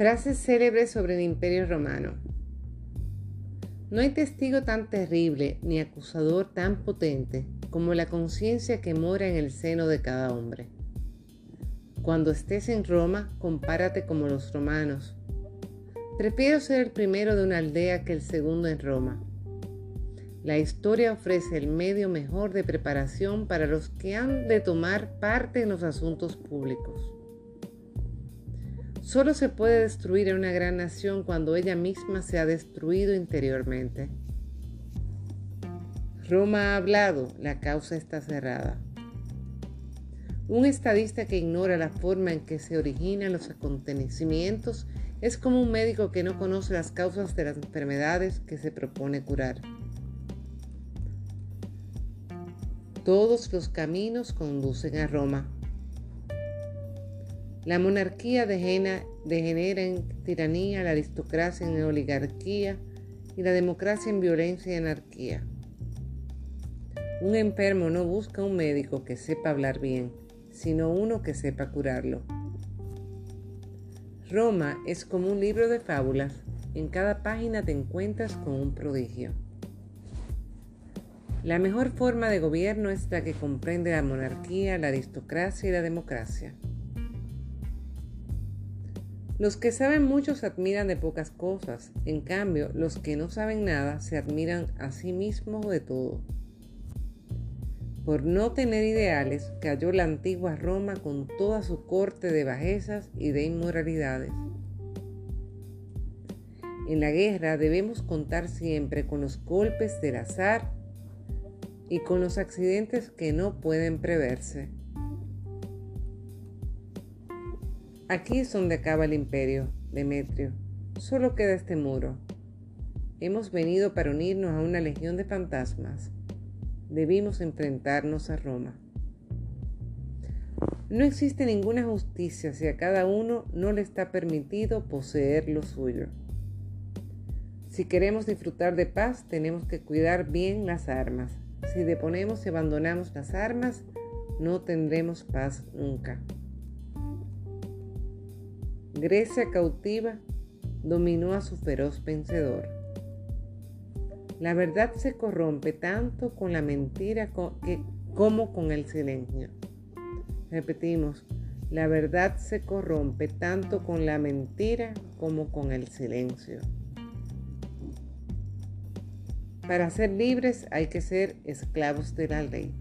Frases célebres sobre el Imperio Romano. No hay testigo tan terrible ni acusador tan potente como la conciencia que mora en el seno de cada hombre. Cuando estés en Roma, compárate como los romanos. Prefiero ser el primero de una aldea que el segundo en Roma. La historia ofrece el medio mejor de preparación para los que han de tomar parte en los asuntos públicos. Solo se puede destruir a una gran nación cuando ella misma se ha destruido interiormente. Roma ha hablado, la causa está cerrada. Un estadista que ignora la forma en que se originan los acontecimientos es como un médico que no conoce las causas de las enfermedades que se propone curar. Todos los caminos conducen a Roma. La monarquía degenera, en tiranía, la aristocracia en oligarquía y la democracia en violencia y anarquía. Un enfermo no busca un médico que sepa hablar bien, sino uno que sepa curarlo. Roma es como un libro de fábulas. En cada página te encuentras con un prodigio. La mejor forma de gobierno es la que comprende la monarquía, la aristocracia y la democracia. Los que saben mucho se admiran de pocas cosas, en cambio los que no saben nada se admiran a sí mismos de todo. Por no tener ideales cayó la antigua Roma con toda su corte de bajezas y de inmoralidades. En la guerra debemos contar siempre con los golpes del azar y con los accidentes que no pueden preverse. Aquí es donde acaba el imperio, Demetrio. Solo queda este muro. Hemos venido para unirnos a una legión de fantasmas. Debimos enfrentarnos a Roma. No existe ninguna justicia si a cada uno no le está permitido poseer lo suyo. Si queremos disfrutar de paz, tenemos que cuidar bien las armas. Si deponemos y abandonamos las armas, no tendremos paz nunca. Grecia cautiva dominó a su feroz vencedor. La verdad se corrompe tanto con la mentira como con el silencio. Repetimos, la verdad se corrompe tanto con la mentira como con el silencio. Para ser libres hay que ser esclavos de la ley.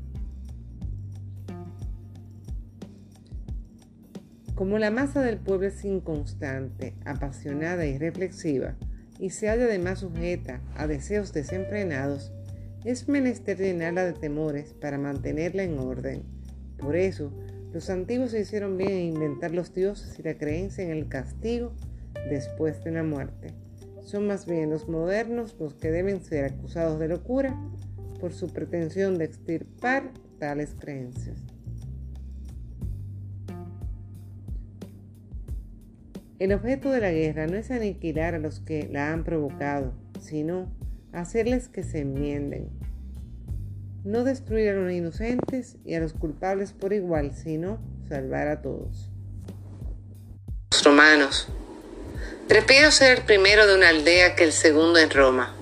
Como la masa del pueblo es inconstante, apasionada y reflexiva, y se halla además sujeta a deseos desenfrenados, es menester llenarla de temores para mantenerla en orden. Por eso, los antiguos se hicieron bien en inventar los dioses y la creencia en el castigo después de la muerte. Son más bien los modernos los que deben ser acusados de locura por su pretensión de extirpar tales creencias. El objeto de la guerra no es aniquilar a los que la han provocado, sino hacerles que se enmienden. No destruir a los inocentes y a los culpables por igual, sino salvar a todos. Romanos. Prefiero ser el primero de una aldea que el segundo en Roma.